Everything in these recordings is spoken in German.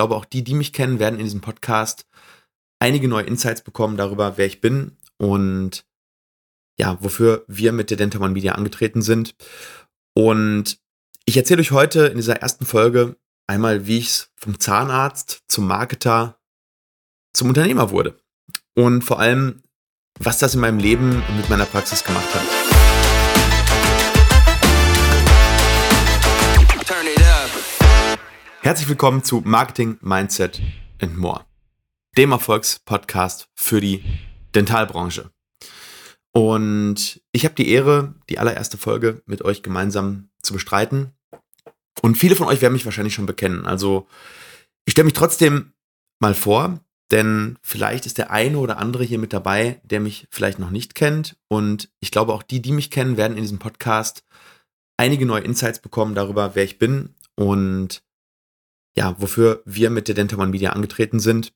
glaube, auch die, die mich kennen, werden in diesem Podcast einige neue Insights bekommen darüber, wer ich bin und ja, wofür wir mit der Dentalman Media angetreten sind. Und ich erzähle euch heute in dieser ersten Folge einmal, wie ich vom Zahnarzt zum Marketer zum Unternehmer wurde. Und vor allem, was das in meinem Leben und mit meiner Praxis gemacht hat. Herzlich willkommen zu Marketing, Mindset and More, dem Erfolgspodcast für die Dentalbranche. Und ich habe die Ehre, die allererste Folge mit euch gemeinsam zu bestreiten. Und viele von euch werden mich wahrscheinlich schon bekennen. Also ich stelle mich trotzdem mal vor, denn vielleicht ist der eine oder andere hier mit dabei, der mich vielleicht noch nicht kennt. Und ich glaube, auch die, die mich kennen, werden in diesem Podcast einige neue Insights bekommen darüber, wer ich bin und ja, wofür wir mit der Dentalman Media angetreten sind.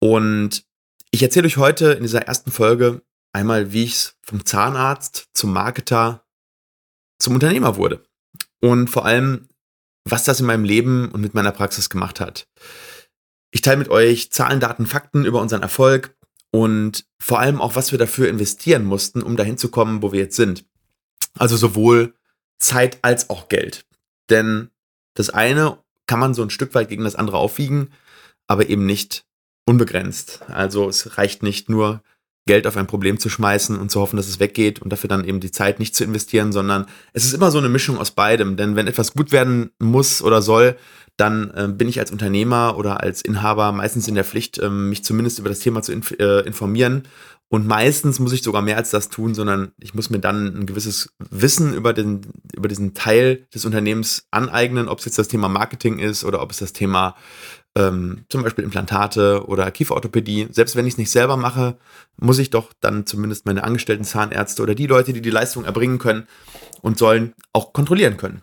Und ich erzähle euch heute in dieser ersten Folge einmal, wie ich vom Zahnarzt zum Marketer zum Unternehmer wurde. Und vor allem, was das in meinem Leben und mit meiner Praxis gemacht hat. Ich teile mit euch Zahlen, Daten, Fakten über unseren Erfolg und vor allem auch, was wir dafür investieren mussten, um dahin zu kommen, wo wir jetzt sind. Also sowohl Zeit als auch Geld. Denn das eine kann man so ein Stück weit gegen das andere aufwiegen, aber eben nicht unbegrenzt. Also es reicht nicht nur Geld auf ein Problem zu schmeißen und zu hoffen, dass es weggeht und dafür dann eben die Zeit nicht zu investieren, sondern es ist immer so eine Mischung aus beidem. Denn wenn etwas gut werden muss oder soll, dann äh, bin ich als Unternehmer oder als Inhaber meistens in der Pflicht, äh, mich zumindest über das Thema zu inf äh, informieren und meistens muss ich sogar mehr als das tun, sondern ich muss mir dann ein gewisses Wissen über, den, über diesen Teil des Unternehmens aneignen, ob es jetzt das Thema Marketing ist oder ob es das Thema ähm, zum Beispiel Implantate oder Kieferorthopädie. Selbst wenn ich es nicht selber mache, muss ich doch dann zumindest meine angestellten Zahnärzte oder die Leute, die die Leistung erbringen können und sollen, auch kontrollieren können.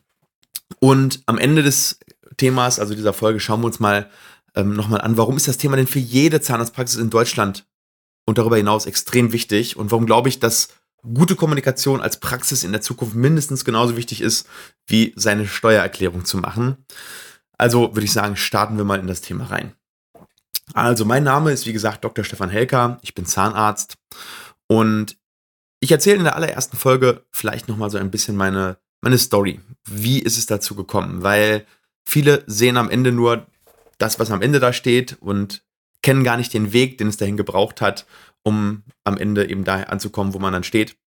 Und am Ende des Themas, also dieser Folge, schauen wir uns mal ähm, nochmal an, warum ist das Thema denn für jede Zahnarztpraxis in Deutschland und darüber hinaus extrem wichtig. Und warum glaube ich, dass gute Kommunikation als Praxis in der Zukunft mindestens genauso wichtig ist, wie seine Steuererklärung zu machen. Also würde ich sagen, starten wir mal in das Thema rein. Also mein Name ist wie gesagt Dr. Stefan Helker, ich bin Zahnarzt und ich erzähle in der allerersten Folge vielleicht nochmal so ein bisschen meine, meine Story. Wie ist es dazu gekommen? Weil viele sehen am Ende nur das, was am Ende da steht und kennen gar nicht den Weg, den es dahin gebraucht hat, um am Ende eben da anzukommen, wo man dann steht.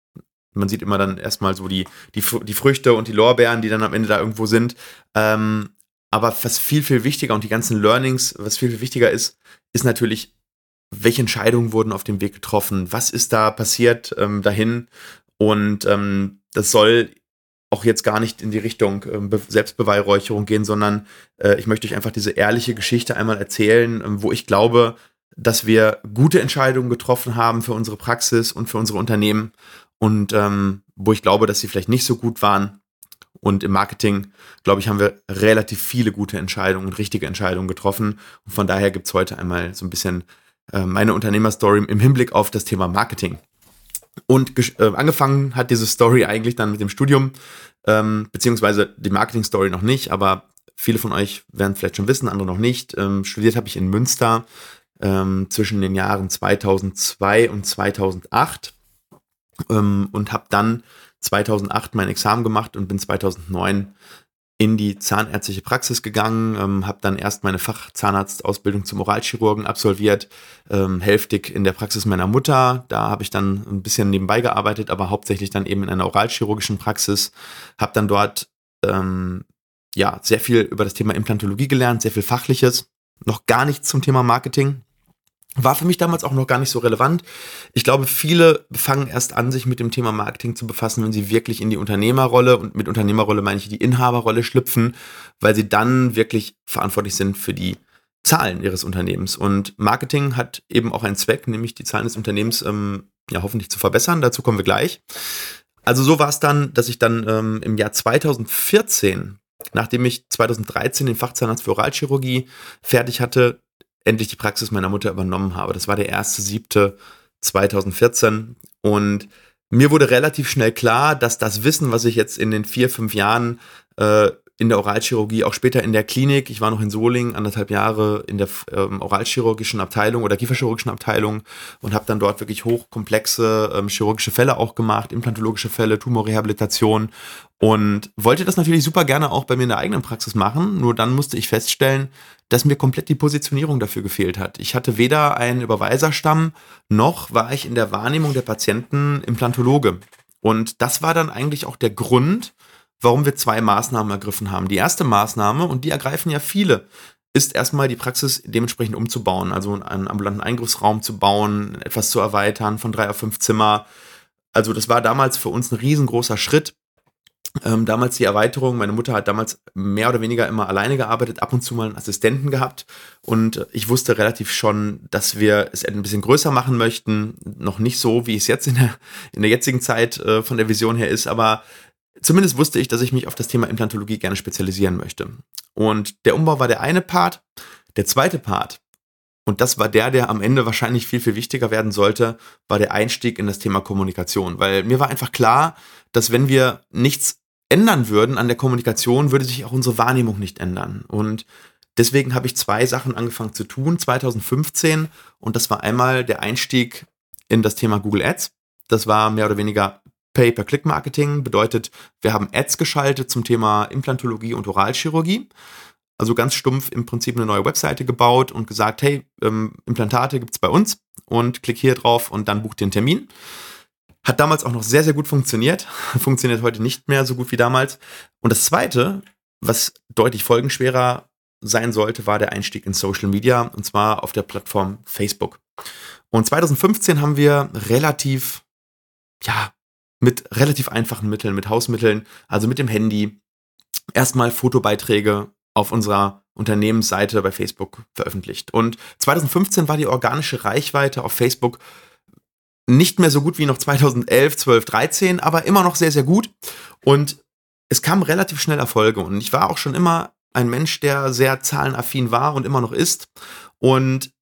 Man sieht immer dann erstmal so die, die, die Früchte und die Lorbeeren, die dann am Ende da irgendwo sind. Ähm, aber was viel, viel wichtiger und die ganzen Learnings, was viel, viel wichtiger ist, ist natürlich, welche Entscheidungen wurden auf dem Weg getroffen? Was ist da passiert ähm, dahin? Und ähm, das soll auch jetzt gar nicht in die Richtung äh, Selbstbeweihräucherung gehen, sondern äh, ich möchte euch einfach diese ehrliche Geschichte einmal erzählen, äh, wo ich glaube, dass wir gute Entscheidungen getroffen haben für unsere Praxis und für unsere Unternehmen und ähm, wo ich glaube, dass sie vielleicht nicht so gut waren. Und im Marketing, glaube ich, haben wir relativ viele gute Entscheidungen und richtige Entscheidungen getroffen. Und von daher gibt es heute einmal so ein bisschen äh, meine Unternehmerstory im Hinblick auf das Thema Marketing. Und äh, angefangen hat diese Story eigentlich dann mit dem Studium, ähm, beziehungsweise die Marketing-Story noch nicht, aber viele von euch werden vielleicht schon wissen, andere noch nicht. Ähm, studiert habe ich in Münster ähm, zwischen den Jahren 2002 und 2008 ähm, und habe dann 2008 mein Examen gemacht und bin 2009 in die zahnärztliche Praxis gegangen, ähm, habe dann erst meine Fachzahnarztausbildung zum Oralchirurgen absolviert, ähm, hälftig in der Praxis meiner Mutter. Da habe ich dann ein bisschen nebenbei gearbeitet, aber hauptsächlich dann eben in einer oralchirurgischen Praxis. Habe dann dort ähm, ja sehr viel über das Thema Implantologie gelernt, sehr viel Fachliches, noch gar nichts zum Thema Marketing. War für mich damals auch noch gar nicht so relevant. Ich glaube, viele fangen erst an, sich mit dem Thema Marketing zu befassen, wenn sie wirklich in die Unternehmerrolle und mit Unternehmerrolle meine ich die Inhaberrolle schlüpfen, weil sie dann wirklich verantwortlich sind für die Zahlen ihres Unternehmens. Und Marketing hat eben auch einen Zweck, nämlich die Zahlen des Unternehmens ähm, ja hoffentlich zu verbessern. Dazu kommen wir gleich. Also so war es dann, dass ich dann ähm, im Jahr 2014, nachdem ich 2013 den Fachzahnarzt für Oralchirurgie fertig hatte, endlich die Praxis meiner Mutter übernommen habe. Das war der 1.7.2014 und mir wurde relativ schnell klar, dass das Wissen, was ich jetzt in den vier, fünf Jahren äh, in der Oralchirurgie, auch später in der Klinik. Ich war noch in Solingen anderthalb Jahre in der ähm, oralchirurgischen Abteilung oder kieferchirurgischen Abteilung und habe dann dort wirklich hochkomplexe ähm, chirurgische Fälle auch gemacht, implantologische Fälle, Tumorrehabilitation und wollte das natürlich super gerne auch bei mir in der eigenen Praxis machen. Nur dann musste ich feststellen, dass mir komplett die Positionierung dafür gefehlt hat. Ich hatte weder einen Überweiserstamm, noch war ich in der Wahrnehmung der Patienten Implantologe. Und das war dann eigentlich auch der Grund, warum wir zwei Maßnahmen ergriffen haben. Die erste Maßnahme, und die ergreifen ja viele, ist erstmal die Praxis dementsprechend umzubauen, also einen ambulanten Eingriffsraum zu bauen, etwas zu erweitern von drei auf fünf Zimmer. Also das war damals für uns ein riesengroßer Schritt. Ähm, damals die Erweiterung, meine Mutter hat damals mehr oder weniger immer alleine gearbeitet, ab und zu mal einen Assistenten gehabt und ich wusste relativ schon, dass wir es ein bisschen größer machen möchten. Noch nicht so, wie es jetzt in der, in der jetzigen Zeit äh, von der Vision her ist, aber zumindest wusste ich, dass ich mich auf das Thema Implantologie gerne spezialisieren möchte. Und der Umbau war der eine Part. Der zweite Part, und das war der, der am Ende wahrscheinlich viel, viel wichtiger werden sollte, war der Einstieg in das Thema Kommunikation. Weil mir war einfach klar, dass wenn wir nichts ändern würden an der Kommunikation, würde sich auch unsere Wahrnehmung nicht ändern. Und deswegen habe ich zwei Sachen angefangen zu tun, 2015. Und das war einmal der Einstieg in das Thema Google Ads. Das war mehr oder weniger Pay-per-Click-Marketing bedeutet, wir haben Ads geschaltet zum Thema Implantologie und Oralchirurgie. Also ganz stumpf im Prinzip eine neue Webseite gebaut und gesagt, hey, ähm, Implantate gibt es bei uns und klick hier drauf und dann bucht den Termin. Hat damals auch noch sehr, sehr gut funktioniert. Funktioniert heute nicht mehr so gut wie damals. Und das Zweite, was deutlich folgenschwerer sein sollte, war der Einstieg in Social Media und zwar auf der Plattform Facebook. Und 2015 haben wir relativ, ja, mit relativ einfachen Mitteln, mit Hausmitteln, also mit dem Handy, erstmal Fotobeiträge auf unserer Unternehmensseite bei Facebook veröffentlicht. Und 2015 war die organische Reichweite auf Facebook nicht mehr so gut wie noch 2011, 12, 13, aber immer noch sehr, sehr gut. Und es kamen relativ schnell Erfolge. Und ich war auch schon immer ein Mensch, der sehr zahlenaffin war und immer noch ist. Und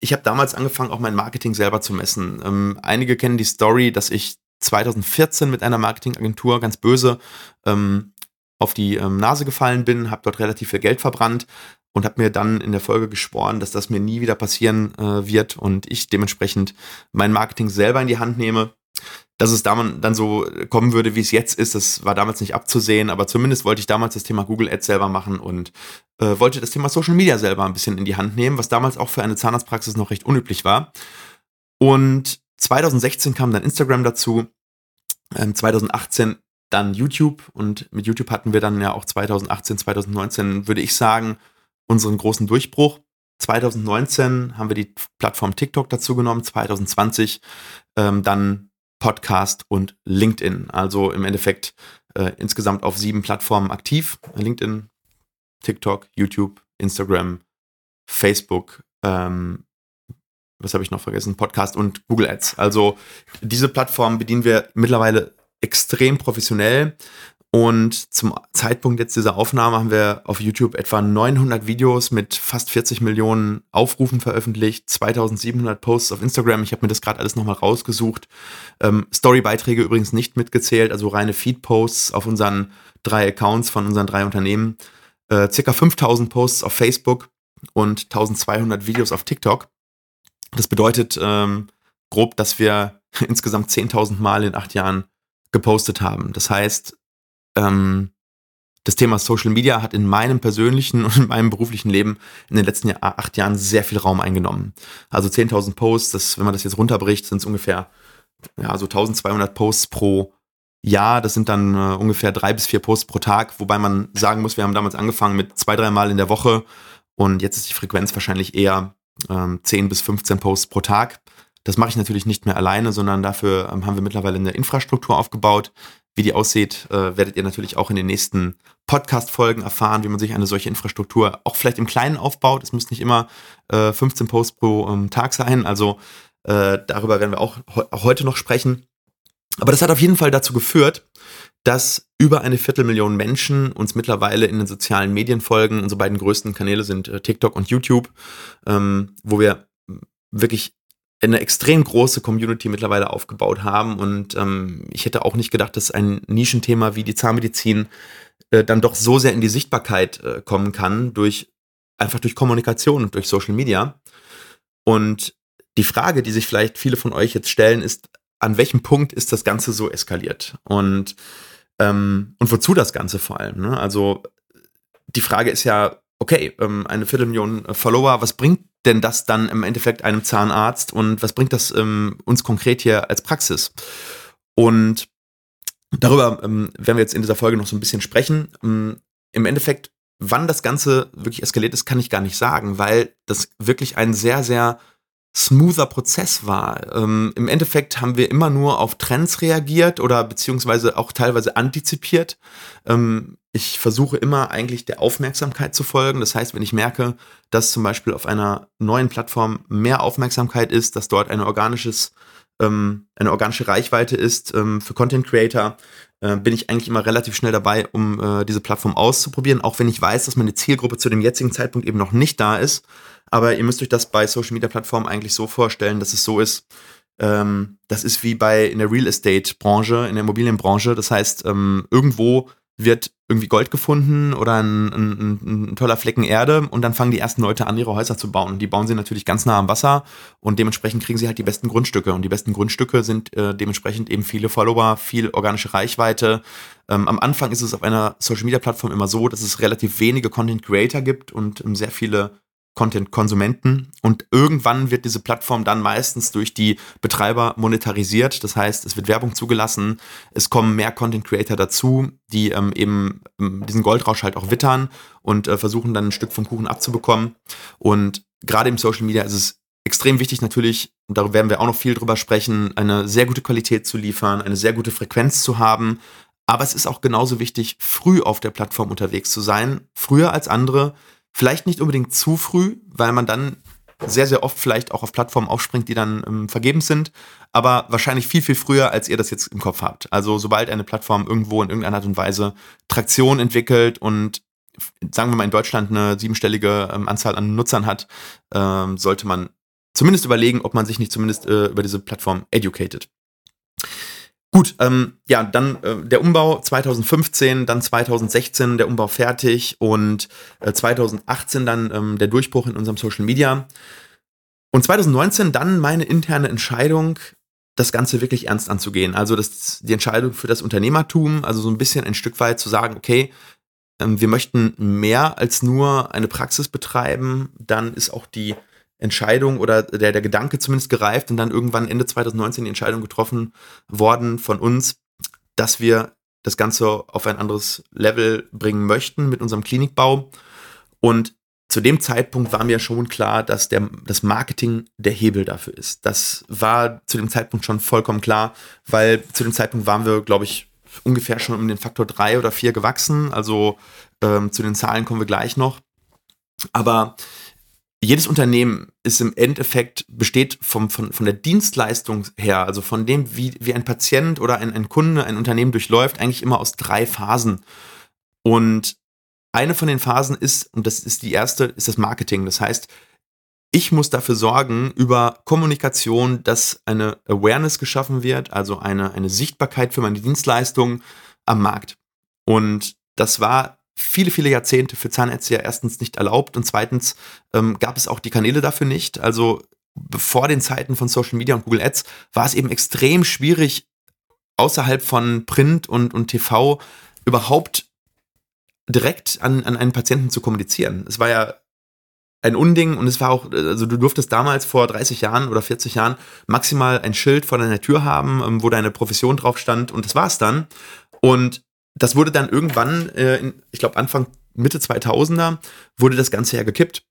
ich habe damals angefangen, auch mein Marketing selber zu messen. Ähm, einige kennen die Story, dass ich 2014 mit einer Marketingagentur ganz böse ähm, auf die ähm, Nase gefallen bin, habe dort relativ viel Geld verbrannt und habe mir dann in der Folge geschworen, dass das mir nie wieder passieren äh, wird und ich dementsprechend mein Marketing selber in die Hand nehme. Dass es dann so kommen würde, wie es jetzt ist, das war damals nicht abzusehen, aber zumindest wollte ich damals das Thema Google Ads selber machen und äh, wollte das Thema Social Media selber ein bisschen in die Hand nehmen, was damals auch für eine Zahnarztpraxis noch recht unüblich war. Und 2016 kam dann Instagram dazu, ähm, 2018 dann YouTube und mit YouTube hatten wir dann ja auch 2018, 2019, würde ich sagen, unseren großen Durchbruch. 2019 haben wir die Plattform TikTok dazu genommen, 2020 ähm, dann Podcast und LinkedIn. Also im Endeffekt äh, insgesamt auf sieben Plattformen aktiv. LinkedIn, TikTok, YouTube, Instagram, Facebook, ähm, was habe ich noch vergessen? Podcast und Google Ads. Also diese Plattform bedienen wir mittlerweile extrem professionell. Und zum Zeitpunkt jetzt dieser Aufnahme haben wir auf YouTube etwa 900 Videos mit fast 40 Millionen Aufrufen veröffentlicht, 2700 Posts auf Instagram. Ich habe mir das gerade alles nochmal rausgesucht. Ähm, Storybeiträge übrigens nicht mitgezählt, also reine Feed-Posts auf unseren drei Accounts von unseren drei Unternehmen. Äh, circa 5000 Posts auf Facebook und 1200 Videos auf TikTok. Das bedeutet ähm, grob, dass wir insgesamt 10.000 Mal in acht Jahren gepostet haben. Das heißt, ähm, das Thema Social Media hat in meinem persönlichen und in meinem beruflichen Leben in den letzten acht Jahren sehr viel Raum eingenommen. Also 10.000 Posts, das, wenn man das jetzt runterbricht, sind es ungefähr ja, so 1200 Posts pro Jahr. Das sind dann äh, ungefähr drei bis vier Posts pro Tag, wobei man sagen muss, wir haben damals angefangen mit zwei, drei Mal in der Woche und jetzt ist die Frequenz wahrscheinlich eher ähm, 10 bis 15 Posts pro Tag. Das mache ich natürlich nicht mehr alleine, sondern dafür ähm, haben wir mittlerweile eine Infrastruktur aufgebaut. Wie die aussieht, äh, werdet ihr natürlich auch in den nächsten Podcast-Folgen erfahren, wie man sich eine solche Infrastruktur auch vielleicht im Kleinen aufbaut. Es muss nicht immer äh, 15 Posts pro ähm, Tag sein. Also äh, darüber werden wir auch, auch heute noch sprechen. Aber das hat auf jeden Fall dazu geführt, dass über eine Viertelmillion Menschen uns mittlerweile in den sozialen Medien folgen. Unsere beiden größten Kanäle sind äh, TikTok und YouTube, ähm, wo wir wirklich eine extrem große Community mittlerweile aufgebaut haben. Und ähm, ich hätte auch nicht gedacht, dass ein Nischenthema wie die Zahnmedizin äh, dann doch so sehr in die Sichtbarkeit äh, kommen kann, durch einfach durch Kommunikation und durch Social Media. Und die Frage, die sich vielleicht viele von euch jetzt stellen, ist, an welchem Punkt ist das Ganze so eskaliert? Und, ähm, und wozu das Ganze vor allem? Ne? Also die Frage ist ja, okay, ähm, eine Viertelmillion Follower, was bringt denn das dann im Endeffekt einem Zahnarzt und was bringt das ähm, uns konkret hier als Praxis? Und darüber ähm, werden wir jetzt in dieser Folge noch so ein bisschen sprechen. Ähm, Im Endeffekt, wann das Ganze wirklich eskaliert ist, kann ich gar nicht sagen, weil das wirklich ein sehr, sehr smoother Prozess war. Ähm, Im Endeffekt haben wir immer nur auf Trends reagiert oder beziehungsweise auch teilweise antizipiert. Ähm, ich versuche immer eigentlich der Aufmerksamkeit zu folgen. Das heißt, wenn ich merke, dass zum Beispiel auf einer neuen Plattform mehr Aufmerksamkeit ist, dass dort ein organisches, ähm, eine organische Reichweite ist ähm, für Content Creator, äh, bin ich eigentlich immer relativ schnell dabei, um äh, diese Plattform auszuprobieren, auch wenn ich weiß, dass meine Zielgruppe zu dem jetzigen Zeitpunkt eben noch nicht da ist aber ihr müsst euch das bei Social Media Plattformen eigentlich so vorstellen, dass es so ist, ähm, das ist wie bei in der Real Estate Branche, in der Immobilienbranche. Das heißt, ähm, irgendwo wird irgendwie Gold gefunden oder ein, ein, ein, toller Flecken Erde und dann fangen die ersten Leute an, ihre Häuser zu bauen. Die bauen sie natürlich ganz nah am Wasser und dementsprechend kriegen sie halt die besten Grundstücke. Und die besten Grundstücke sind äh, dementsprechend eben viele Follower, viel organische Reichweite. Ähm, am Anfang ist es auf einer Social Media Plattform immer so, dass es relativ wenige Content Creator gibt und ähm, sehr viele Content-Konsumenten und irgendwann wird diese Plattform dann meistens durch die Betreiber monetarisiert. Das heißt, es wird Werbung zugelassen, es kommen mehr Content-Creator dazu, die ähm, eben ähm, diesen Goldrausch halt auch wittern und äh, versuchen dann ein Stück vom Kuchen abzubekommen. Und gerade im Social Media ist es extrem wichtig natürlich, und darüber werden wir auch noch viel drüber sprechen, eine sehr gute Qualität zu liefern, eine sehr gute Frequenz zu haben. Aber es ist auch genauso wichtig, früh auf der Plattform unterwegs zu sein, früher als andere, Vielleicht nicht unbedingt zu früh, weil man dann sehr, sehr oft vielleicht auch auf Plattformen aufspringt, die dann ähm, vergebens sind, aber wahrscheinlich viel, viel früher, als ihr das jetzt im Kopf habt. Also sobald eine Plattform irgendwo in irgendeiner Art und Weise Traktion entwickelt und sagen wir mal in Deutschland eine siebenstellige ähm, Anzahl an Nutzern hat, ähm, sollte man zumindest überlegen, ob man sich nicht zumindest äh, über diese Plattform educated. Gut, ähm, ja, dann äh, der Umbau 2015, dann 2016 der Umbau fertig und äh, 2018 dann ähm, der Durchbruch in unserem Social Media. Und 2019 dann meine interne Entscheidung, das Ganze wirklich ernst anzugehen. Also das, die Entscheidung für das Unternehmertum, also so ein bisschen ein Stück weit zu sagen, okay, ähm, wir möchten mehr als nur eine Praxis betreiben, dann ist auch die Entscheidung oder der, der Gedanke zumindest gereift und dann irgendwann Ende 2019 die Entscheidung getroffen worden von uns, dass wir das Ganze auf ein anderes Level bringen möchten mit unserem Klinikbau. Und zu dem Zeitpunkt war mir schon klar, dass der, das Marketing der Hebel dafür ist. Das war zu dem Zeitpunkt schon vollkommen klar, weil zu dem Zeitpunkt waren wir, glaube ich, ungefähr schon um den Faktor drei oder vier gewachsen. Also ähm, zu den Zahlen kommen wir gleich noch. Aber jedes Unternehmen ist im Endeffekt, besteht vom, von, von der Dienstleistung her, also von dem, wie, wie ein Patient oder ein, ein Kunde ein Unternehmen durchläuft, eigentlich immer aus drei Phasen. Und eine von den Phasen ist, und das ist die erste, ist das Marketing. Das heißt, ich muss dafür sorgen über Kommunikation, dass eine Awareness geschaffen wird, also eine, eine Sichtbarkeit für meine Dienstleistung am Markt. Und das war viele, viele Jahrzehnte für Zahnärzte ja erstens nicht erlaubt und zweitens ähm, gab es auch die Kanäle dafür nicht. Also bevor den Zeiten von Social Media und Google Ads war es eben extrem schwierig, außerhalb von Print und, und TV überhaupt direkt an, an einen Patienten zu kommunizieren. Es war ja ein Unding und es war auch, also du durftest damals vor 30 Jahren oder 40 Jahren maximal ein Schild vor deiner Tür haben, ähm, wo deine Profession drauf stand und das war's dann. Und das wurde dann irgendwann, äh, in, ich glaube Anfang, Mitte 2000er, wurde das Ganze ja gekippt.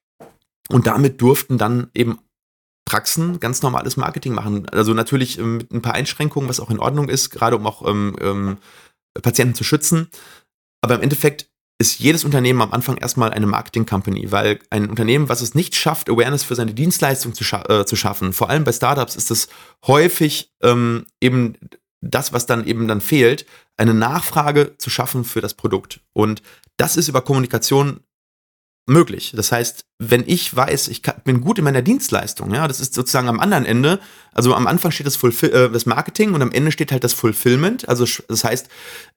Und damit durften dann eben Praxen ganz normales Marketing machen. Also natürlich ähm, mit ein paar Einschränkungen, was auch in Ordnung ist, gerade um auch ähm, ähm, Patienten zu schützen. Aber im Endeffekt ist jedes Unternehmen am Anfang erstmal eine Marketing-Company, weil ein Unternehmen, was es nicht schafft, Awareness für seine Dienstleistung zu, scha äh, zu schaffen, vor allem bei Startups ist es häufig ähm, eben das, was dann eben dann fehlt, eine Nachfrage zu schaffen für das Produkt. Und das ist über Kommunikation möglich. Das heißt, wenn ich weiß, ich bin gut in meiner Dienstleistung, ja, das ist sozusagen am anderen Ende, also am Anfang steht das, Fulfill, äh, das Marketing und am Ende steht halt das Fulfillment. Also das heißt,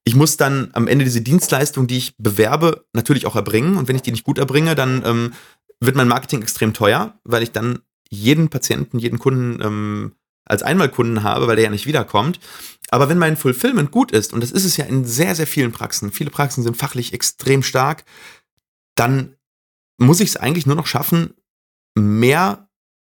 ich muss dann am Ende diese Dienstleistung, die ich bewerbe, natürlich auch erbringen. Und wenn ich die nicht gut erbringe, dann ähm, wird mein Marketing extrem teuer, weil ich dann jeden Patienten, jeden Kunden ähm, als Einmalkunden habe, weil der ja nicht wiederkommt. Aber wenn mein Fulfillment gut ist, und das ist es ja in sehr, sehr vielen Praxen, viele Praxen sind fachlich extrem stark, dann muss ich es eigentlich nur noch schaffen, mehr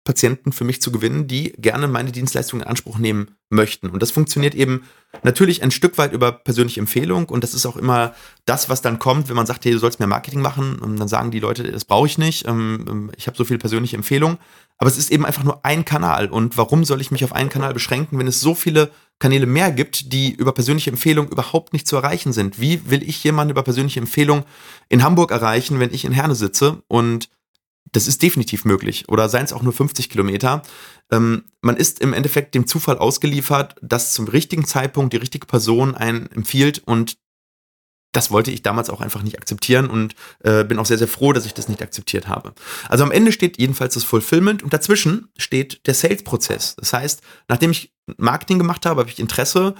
Patienten für mich zu gewinnen, die gerne meine Dienstleistung in Anspruch nehmen möchten. Und das funktioniert eben natürlich ein Stück weit über persönliche Empfehlung. Und das ist auch immer das, was dann kommt, wenn man sagt, hey, du sollst mehr Marketing machen. Und dann sagen die Leute, das brauche ich nicht. Ähm, ähm, ich habe so viel persönliche Empfehlung. Aber es ist eben einfach nur ein Kanal. Und warum soll ich mich auf einen Kanal beschränken, wenn es so viele Kanäle mehr gibt, die über persönliche Empfehlung überhaupt nicht zu erreichen sind? Wie will ich jemanden über persönliche Empfehlung in Hamburg erreichen, wenn ich in Herne sitze? Und das ist definitiv möglich. Oder seien es auch nur 50 Kilometer. Ähm, man ist im Endeffekt dem Zufall ausgeliefert, dass zum richtigen Zeitpunkt die richtige Person einen empfiehlt und das wollte ich damals auch einfach nicht akzeptieren und äh, bin auch sehr, sehr froh, dass ich das nicht akzeptiert habe. Also am Ende steht jedenfalls das Fulfillment und dazwischen steht der Sales-Prozess. Das heißt, nachdem ich Marketing gemacht habe, habe ich Interesse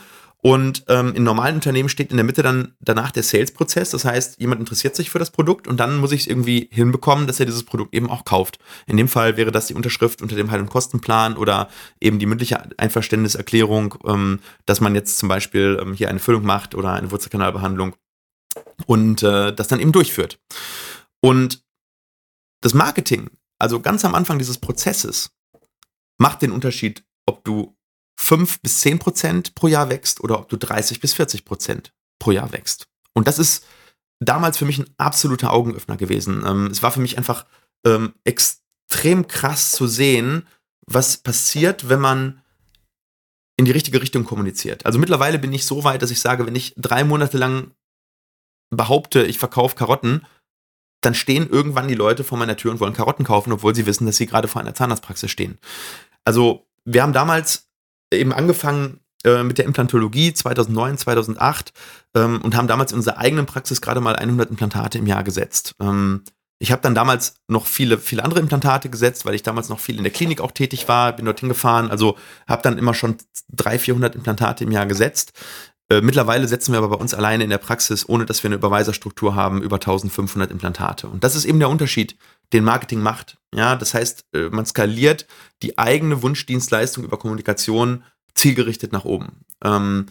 und ähm, in normalen Unternehmen steht in der Mitte dann danach der Sales-Prozess. Das heißt, jemand interessiert sich für das Produkt und dann muss ich es irgendwie hinbekommen, dass er dieses Produkt eben auch kauft. In dem Fall wäre das die Unterschrift unter dem Heil- und Kostenplan oder eben die mündliche Einverständniserklärung, ähm, dass man jetzt zum Beispiel ähm, hier eine Füllung macht oder eine Wurzelkanalbehandlung und äh, das dann eben durchführt. Und das Marketing, also ganz am Anfang dieses Prozesses, macht den Unterschied, ob du 5 bis 10 Prozent pro Jahr wächst oder ob du 30 bis 40 Prozent pro Jahr wächst. Und das ist damals für mich ein absoluter Augenöffner gewesen. Ähm, es war für mich einfach ähm, extrem krass zu sehen, was passiert, wenn man in die richtige Richtung kommuniziert. Also mittlerweile bin ich so weit, dass ich sage, wenn ich drei Monate lang behaupte, ich verkaufe Karotten, dann stehen irgendwann die Leute vor meiner Tür und wollen Karotten kaufen, obwohl sie wissen, dass sie gerade vor einer Zahnarztpraxis stehen. Also wir haben damals eben angefangen äh, mit der Implantologie 2009, 2008 ähm, und haben damals in unserer eigenen Praxis gerade mal 100 Implantate im Jahr gesetzt. Ähm, ich habe dann damals noch viele, viele andere Implantate gesetzt, weil ich damals noch viel in der Klinik auch tätig war, bin dorthin gefahren, also habe dann immer schon 300, 400 Implantate im Jahr gesetzt. Äh, mittlerweile setzen wir aber bei uns alleine in der Praxis, ohne dass wir eine Überweiserstruktur haben, über 1500 Implantate. Und das ist eben der Unterschied, den Marketing macht. Ja, das heißt, äh, man skaliert die eigene Wunschdienstleistung über Kommunikation zielgerichtet nach oben. Ähm,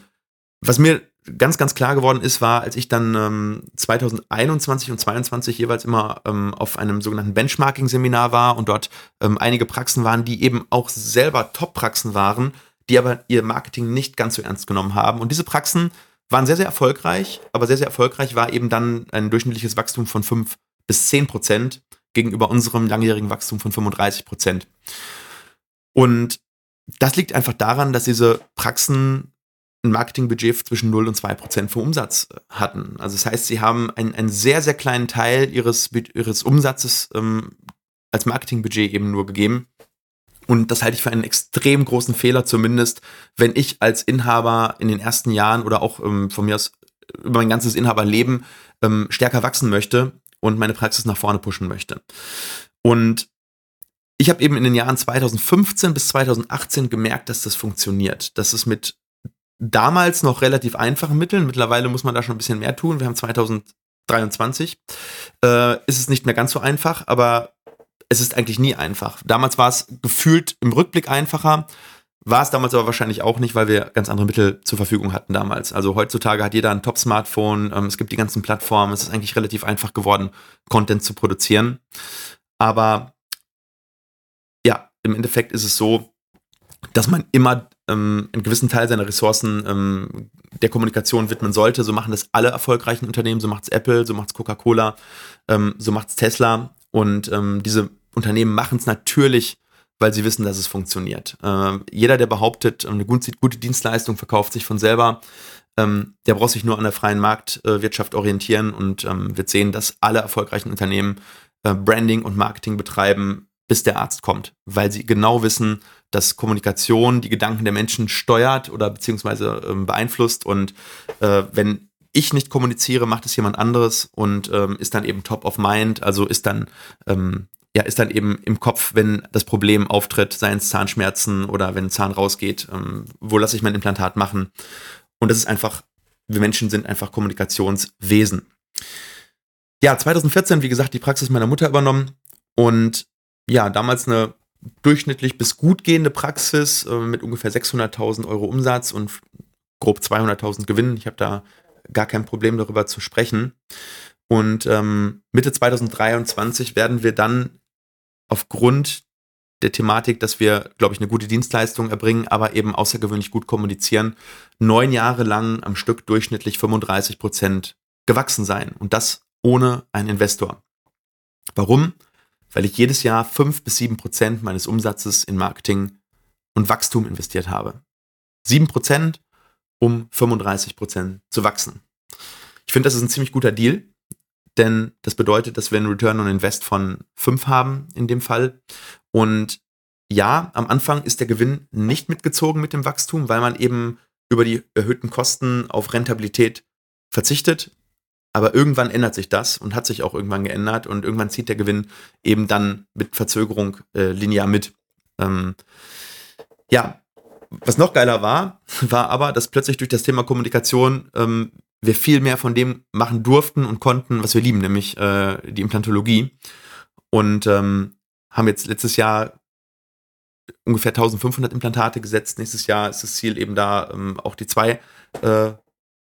was mir ganz, ganz klar geworden ist, war, als ich dann ähm, 2021 und 2022 jeweils immer ähm, auf einem sogenannten Benchmarking-Seminar war und dort ähm, einige Praxen waren, die eben auch selber Top-Praxen waren, die aber ihr Marketing nicht ganz so ernst genommen haben. Und diese Praxen waren sehr, sehr erfolgreich, aber sehr, sehr erfolgreich war eben dann ein durchschnittliches Wachstum von 5 bis 10 Prozent gegenüber unserem langjährigen Wachstum von 35 Prozent. Und das liegt einfach daran, dass diese Praxen ein Marketingbudget zwischen 0 und 2 Prozent vom Umsatz äh, hatten. Also das heißt, sie haben einen, einen sehr, sehr kleinen Teil ihres, ihres Umsatzes ähm, als Marketingbudget eben nur gegeben. Und das halte ich für einen extrem großen Fehler, zumindest wenn ich als Inhaber in den ersten Jahren oder auch ähm, von mir aus über mein ganzes Inhaberleben ähm, stärker wachsen möchte und meine Praxis nach vorne pushen möchte. Und ich habe eben in den Jahren 2015 bis 2018 gemerkt, dass das funktioniert. Dass es mit damals noch relativ einfachen Mitteln, mittlerweile muss man da schon ein bisschen mehr tun. Wir haben 2023, äh, ist es nicht mehr ganz so einfach, aber es ist eigentlich nie einfach. Damals war es gefühlt im Rückblick einfacher, war es damals aber wahrscheinlich auch nicht, weil wir ganz andere Mittel zur Verfügung hatten damals. Also heutzutage hat jeder ein Top-Smartphone, ähm, es gibt die ganzen Plattformen, es ist eigentlich relativ einfach geworden, Content zu produzieren. Aber ja, im Endeffekt ist es so, dass man immer ähm, einen gewissen Teil seiner Ressourcen ähm, der Kommunikation widmen sollte. So machen das alle erfolgreichen Unternehmen, so macht es Apple, so macht es Coca-Cola, ähm, so macht es Tesla. Und ähm, diese Unternehmen machen es natürlich, weil sie wissen, dass es funktioniert. Ähm, jeder, der behauptet, eine gute, gute, Dienstleistung verkauft sich von selber, ähm, der braucht sich nur an der freien Marktwirtschaft orientieren und ähm, wird sehen, dass alle erfolgreichen Unternehmen äh, Branding und Marketing betreiben, bis der Arzt kommt, weil sie genau wissen, dass Kommunikation die Gedanken der Menschen steuert oder beziehungsweise ähm, beeinflusst und äh, wenn ich nicht kommuniziere, macht es jemand anderes und ähm, ist dann eben top of mind, also ist dann ähm, ja, ist dann eben im Kopf, wenn das Problem auftritt, seien es Zahnschmerzen oder wenn ein Zahn rausgeht, ähm, wo lasse ich mein Implantat machen? Und das ist einfach, wir Menschen sind einfach Kommunikationswesen. Ja, 2014, wie gesagt, die Praxis meiner Mutter übernommen und ja, damals eine durchschnittlich bis gut gehende Praxis äh, mit ungefähr 600.000 Euro Umsatz und grob 200.000 Gewinn. Ich habe da gar kein Problem darüber zu sprechen. Und ähm, Mitte 2023 werden wir dann aufgrund der Thematik, dass wir, glaube ich, eine gute Dienstleistung erbringen, aber eben außergewöhnlich gut kommunizieren, neun Jahre lang am Stück durchschnittlich 35 Prozent gewachsen sein. Und das ohne einen Investor. Warum? Weil ich jedes Jahr fünf bis sieben Prozent meines Umsatzes in Marketing und Wachstum investiert habe. Sieben Prozent, um 35 Prozent zu wachsen. Ich finde, das ist ein ziemlich guter Deal denn das bedeutet, dass wir einen Return on Invest von 5 haben in dem Fall. Und ja, am Anfang ist der Gewinn nicht mitgezogen mit dem Wachstum, weil man eben über die erhöhten Kosten auf Rentabilität verzichtet. Aber irgendwann ändert sich das und hat sich auch irgendwann geändert und irgendwann zieht der Gewinn eben dann mit Verzögerung äh, linear mit. Ähm, ja, was noch geiler war, war aber, dass plötzlich durch das Thema Kommunikation ähm, wir viel mehr von dem machen durften und konnten, was wir lieben, nämlich äh, die Implantologie. Und ähm, haben jetzt letztes Jahr ungefähr 1500 Implantate gesetzt. Nächstes Jahr ist das Ziel eben da, ähm, auch die zwei äh,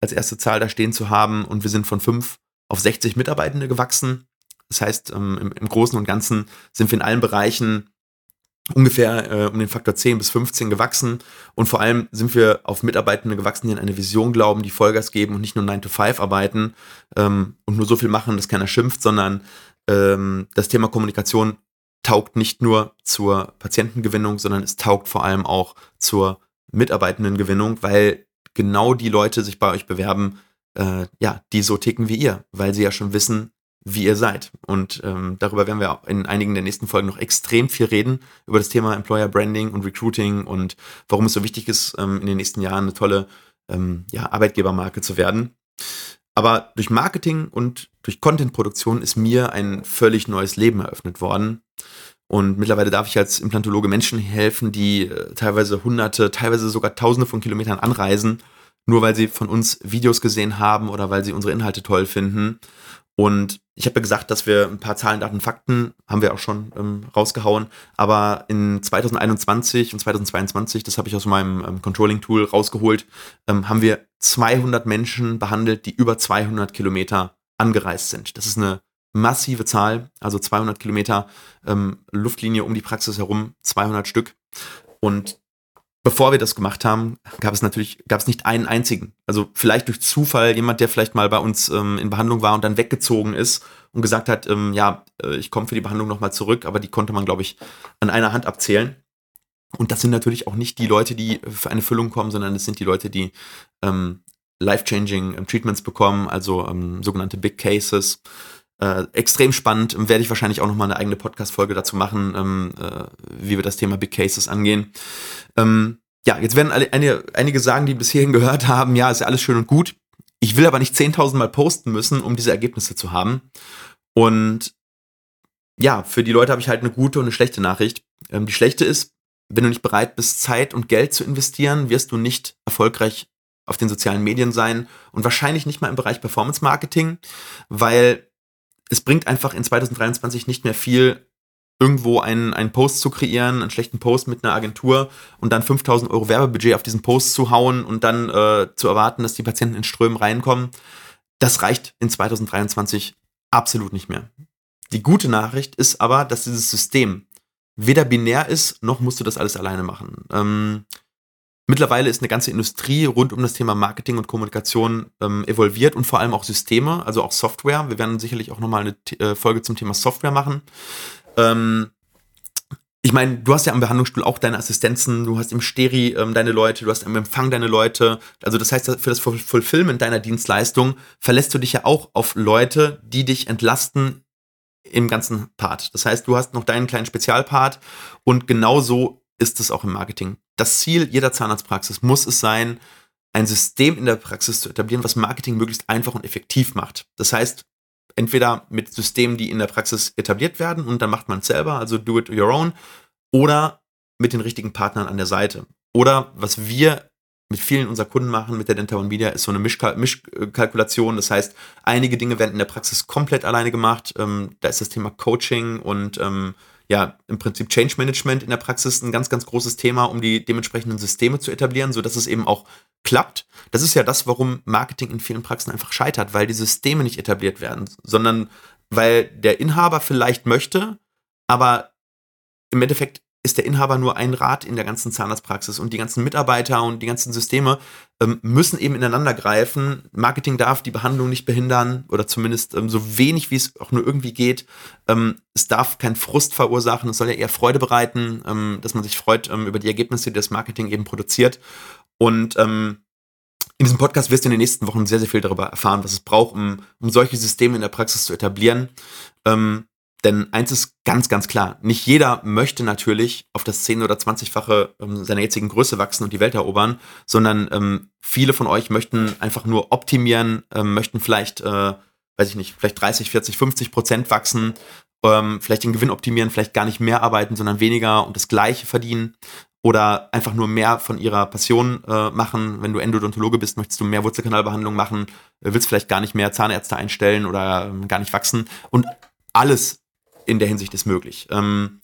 als erste Zahl da stehen zu haben. Und wir sind von fünf auf 60 Mitarbeitende gewachsen. Das heißt, ähm, im, im Großen und Ganzen sind wir in allen Bereichen ungefähr äh, um den Faktor 10 bis 15 gewachsen. Und vor allem sind wir auf Mitarbeitende gewachsen, die an eine Vision glauben, die Vollgas geben und nicht nur 9 to 5 arbeiten ähm, und nur so viel machen, dass keiner schimpft, sondern ähm, das Thema Kommunikation taugt nicht nur zur Patientengewinnung, sondern es taugt vor allem auch zur Mitarbeitendengewinnung, weil genau die Leute sich bei euch bewerben, äh, ja, die so ticken wie ihr, weil sie ja schon wissen, wie ihr seid. Und ähm, darüber werden wir in einigen der nächsten Folgen noch extrem viel reden, über das Thema Employer Branding und Recruiting und warum es so wichtig ist, ähm, in den nächsten Jahren eine tolle ähm, ja, Arbeitgebermarke zu werden. Aber durch Marketing und durch Contentproduktion ist mir ein völlig neues Leben eröffnet worden. Und mittlerweile darf ich als Implantologe Menschen helfen, die äh, teilweise hunderte, teilweise sogar tausende von Kilometern anreisen, nur weil sie von uns Videos gesehen haben oder weil sie unsere Inhalte toll finden und ich habe ja gesagt, dass wir ein paar Zahlen, Daten, Fakten haben wir auch schon ähm, rausgehauen. Aber in 2021 und 2022, das habe ich aus meinem ähm, Controlling-Tool rausgeholt, ähm, haben wir 200 Menschen behandelt, die über 200 Kilometer angereist sind. Das ist eine massive Zahl, also 200 Kilometer ähm, Luftlinie um die Praxis herum, 200 Stück. Und bevor wir das gemacht haben, gab es natürlich, gab es nicht einen einzigen. Also vielleicht durch Zufall jemand, der vielleicht mal bei uns ähm, in Behandlung war und dann weggezogen ist und gesagt hat, ähm, ja, äh, ich komme für die Behandlung nochmal zurück, aber die konnte man, glaube ich, an einer Hand abzählen. Und das sind natürlich auch nicht die Leute, die für eine Füllung kommen, sondern es sind die Leute, die ähm, life-changing ähm, Treatments bekommen, also ähm, sogenannte Big Cases. Äh, extrem spannend, werde ich wahrscheinlich auch nochmal eine eigene Podcast-Folge dazu machen, ähm, äh, wie wir das Thema Big Cases angehen. Ähm, ja, jetzt werden alle, eine, einige sagen, die bis hierhin gehört haben, ja, ist ja alles schön und gut. Ich will aber nicht 10.000 Mal posten müssen, um diese Ergebnisse zu haben. Und ja, für die Leute habe ich halt eine gute und eine schlechte Nachricht. Ähm, die schlechte ist, wenn du nicht bereit bist, Zeit und Geld zu investieren, wirst du nicht erfolgreich auf den sozialen Medien sein und wahrscheinlich nicht mal im Bereich Performance Marketing, weil es bringt einfach in 2023 nicht mehr viel, irgendwo einen, einen Post zu kreieren, einen schlechten Post mit einer Agentur und dann 5000 Euro Werbebudget auf diesen Post zu hauen und dann äh, zu erwarten, dass die Patienten in Strömen reinkommen. Das reicht in 2023 absolut nicht mehr. Die gute Nachricht ist aber, dass dieses System weder binär ist, noch musst du das alles alleine machen. Ähm, Mittlerweile ist eine ganze Industrie rund um das Thema Marketing und Kommunikation ähm, evolviert und vor allem auch Systeme, also auch Software. Wir werden sicherlich auch nochmal eine äh, Folge zum Thema Software machen. Ähm, ich meine, du hast ja am Behandlungsstuhl auch deine Assistenzen, du hast im Steri ähm, deine Leute, du hast im Empfang deine Leute. Also das heißt, für das Fulfillment deiner Dienstleistung verlässt du dich ja auch auf Leute, die dich entlasten im ganzen Part. Das heißt, du hast noch deinen kleinen Spezialpart und genauso ist es auch im Marketing. Das Ziel jeder Zahnarztpraxis muss es sein, ein System in der Praxis zu etablieren, was Marketing möglichst einfach und effektiv macht. Das heißt, entweder mit Systemen, die in der Praxis etabliert werden und dann macht man es selber, also do it your own, oder mit den richtigen Partnern an der Seite. Oder was wir mit vielen unserer Kunden machen, mit der Dental One Media, ist so eine Mischkal Mischkalkulation. Das heißt, einige Dinge werden in der Praxis komplett alleine gemacht. Ähm, da ist das Thema Coaching und ähm, ja, im Prinzip Change Management in der Praxis ein ganz, ganz großes Thema, um die dementsprechenden Systeme zu etablieren, sodass es eben auch klappt. Das ist ja das, warum Marketing in vielen Praxen einfach scheitert, weil die Systeme nicht etabliert werden, sondern weil der Inhaber vielleicht möchte, aber im Endeffekt ist der Inhaber nur ein Rad in der ganzen Zahnarztpraxis und die ganzen Mitarbeiter und die ganzen Systeme ähm, müssen eben ineinander greifen. Marketing darf die Behandlung nicht behindern oder zumindest ähm, so wenig, wie es auch nur irgendwie geht. Ähm, es darf keinen Frust verursachen, es soll ja eher Freude bereiten, ähm, dass man sich freut ähm, über die Ergebnisse, die das Marketing eben produziert. Und ähm, in diesem Podcast wirst du in den nächsten Wochen sehr, sehr viel darüber erfahren, was es braucht, um, um solche Systeme in der Praxis zu etablieren. Ähm, denn eins ist ganz, ganz klar. Nicht jeder möchte natürlich auf das 10- oder 20-fache ähm, seiner jetzigen Größe wachsen und die Welt erobern, sondern ähm, viele von euch möchten einfach nur optimieren, ähm, möchten vielleicht, äh, weiß ich nicht, vielleicht 30, 40, 50 Prozent wachsen, ähm, vielleicht den Gewinn optimieren, vielleicht gar nicht mehr arbeiten, sondern weniger und das Gleiche verdienen oder einfach nur mehr von ihrer Passion äh, machen. Wenn du Endodontologe bist, möchtest du mehr Wurzelkanalbehandlung machen, äh, willst vielleicht gar nicht mehr Zahnärzte einstellen oder ähm, gar nicht wachsen. Und alles in der Hinsicht ist möglich. Ähm,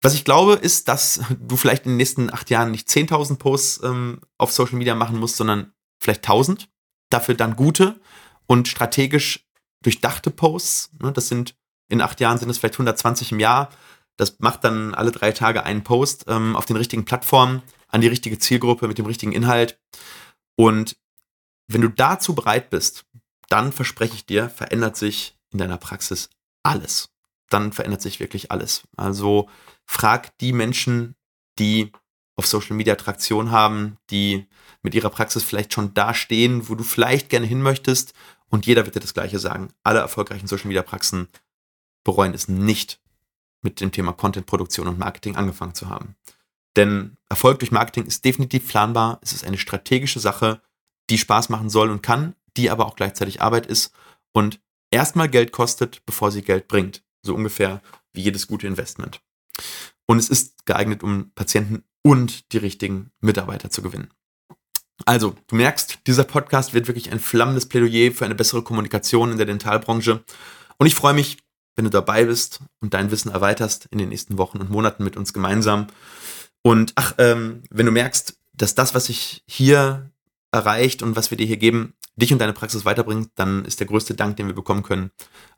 was ich glaube, ist, dass du vielleicht in den nächsten acht Jahren nicht 10.000 Posts ähm, auf Social Media machen musst, sondern vielleicht 1.000. Dafür dann gute und strategisch durchdachte Posts. Ne? Das sind in acht Jahren sind es vielleicht 120 im Jahr. Das macht dann alle drei Tage einen Post ähm, auf den richtigen Plattformen, an die richtige Zielgruppe mit dem richtigen Inhalt. Und wenn du dazu bereit bist, dann verspreche ich dir, verändert sich in deiner Praxis alles dann verändert sich wirklich alles. Also frag die Menschen, die auf Social Media Traktion haben, die mit ihrer Praxis vielleicht schon da stehen, wo du vielleicht gerne hin möchtest. Und jeder wird dir das Gleiche sagen. Alle erfolgreichen Social Media Praxen bereuen es nicht, mit dem Thema Content-Produktion und Marketing angefangen zu haben. Denn Erfolg durch Marketing ist definitiv planbar. Es ist eine strategische Sache, die Spaß machen soll und kann, die aber auch gleichzeitig Arbeit ist und erstmal Geld kostet, bevor sie Geld bringt. So ungefähr wie jedes gute Investment. Und es ist geeignet, um Patienten und die richtigen Mitarbeiter zu gewinnen. Also, du merkst, dieser Podcast wird wirklich ein flammendes Plädoyer für eine bessere Kommunikation in der Dentalbranche. Und ich freue mich, wenn du dabei bist und dein Wissen erweiterst in den nächsten Wochen und Monaten mit uns gemeinsam. Und ach, ähm, wenn du merkst, dass das, was ich hier erreicht und was wir dir hier geben, dich und deine Praxis weiterbringt, dann ist der größte Dank, den wir bekommen können,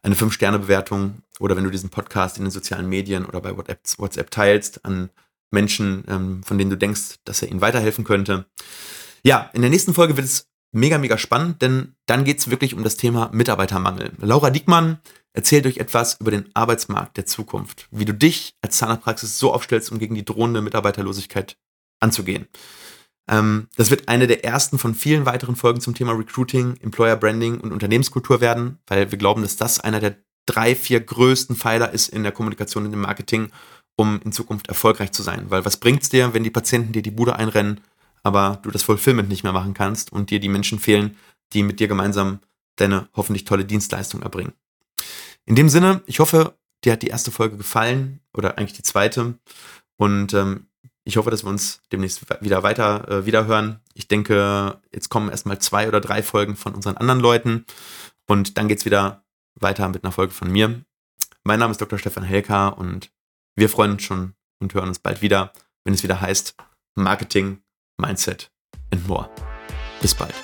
eine 5-Sterne-Bewertung oder wenn du diesen Podcast in den sozialen Medien oder bei WhatsApp, WhatsApp teilst an Menschen, ähm, von denen du denkst, dass er ihnen weiterhelfen könnte. Ja, in der nächsten Folge wird es mega, mega spannend, denn dann geht es wirklich um das Thema Mitarbeitermangel. Laura Diekmann erzählt euch etwas über den Arbeitsmarkt der Zukunft, wie du dich als Zahnarztpraxis so aufstellst, um gegen die drohende Mitarbeiterlosigkeit anzugehen. Ähm, das wird eine der ersten von vielen weiteren Folgen zum Thema Recruiting, Employer Branding und Unternehmenskultur werden, weil wir glauben, dass das einer der drei, vier größten Pfeiler ist in der Kommunikation und im Marketing, um in Zukunft erfolgreich zu sein. Weil was bringt es dir, wenn die Patienten dir die Bude einrennen, aber du das Fulfillment nicht mehr machen kannst und dir die Menschen fehlen, die mit dir gemeinsam deine hoffentlich tolle Dienstleistung erbringen. In dem Sinne, ich hoffe, dir hat die erste Folge gefallen oder eigentlich die zweite. Und ähm, ich hoffe, dass wir uns demnächst wieder weiter äh, wiederhören. Ich denke, jetzt kommen erstmal zwei oder drei Folgen von unseren anderen Leuten und dann geht es wieder weiter mit einer Folge von mir. Mein Name ist Dr. Stefan Helker und wir freuen uns schon und hören uns bald wieder, wenn es wieder heißt Marketing, Mindset and More. Bis bald.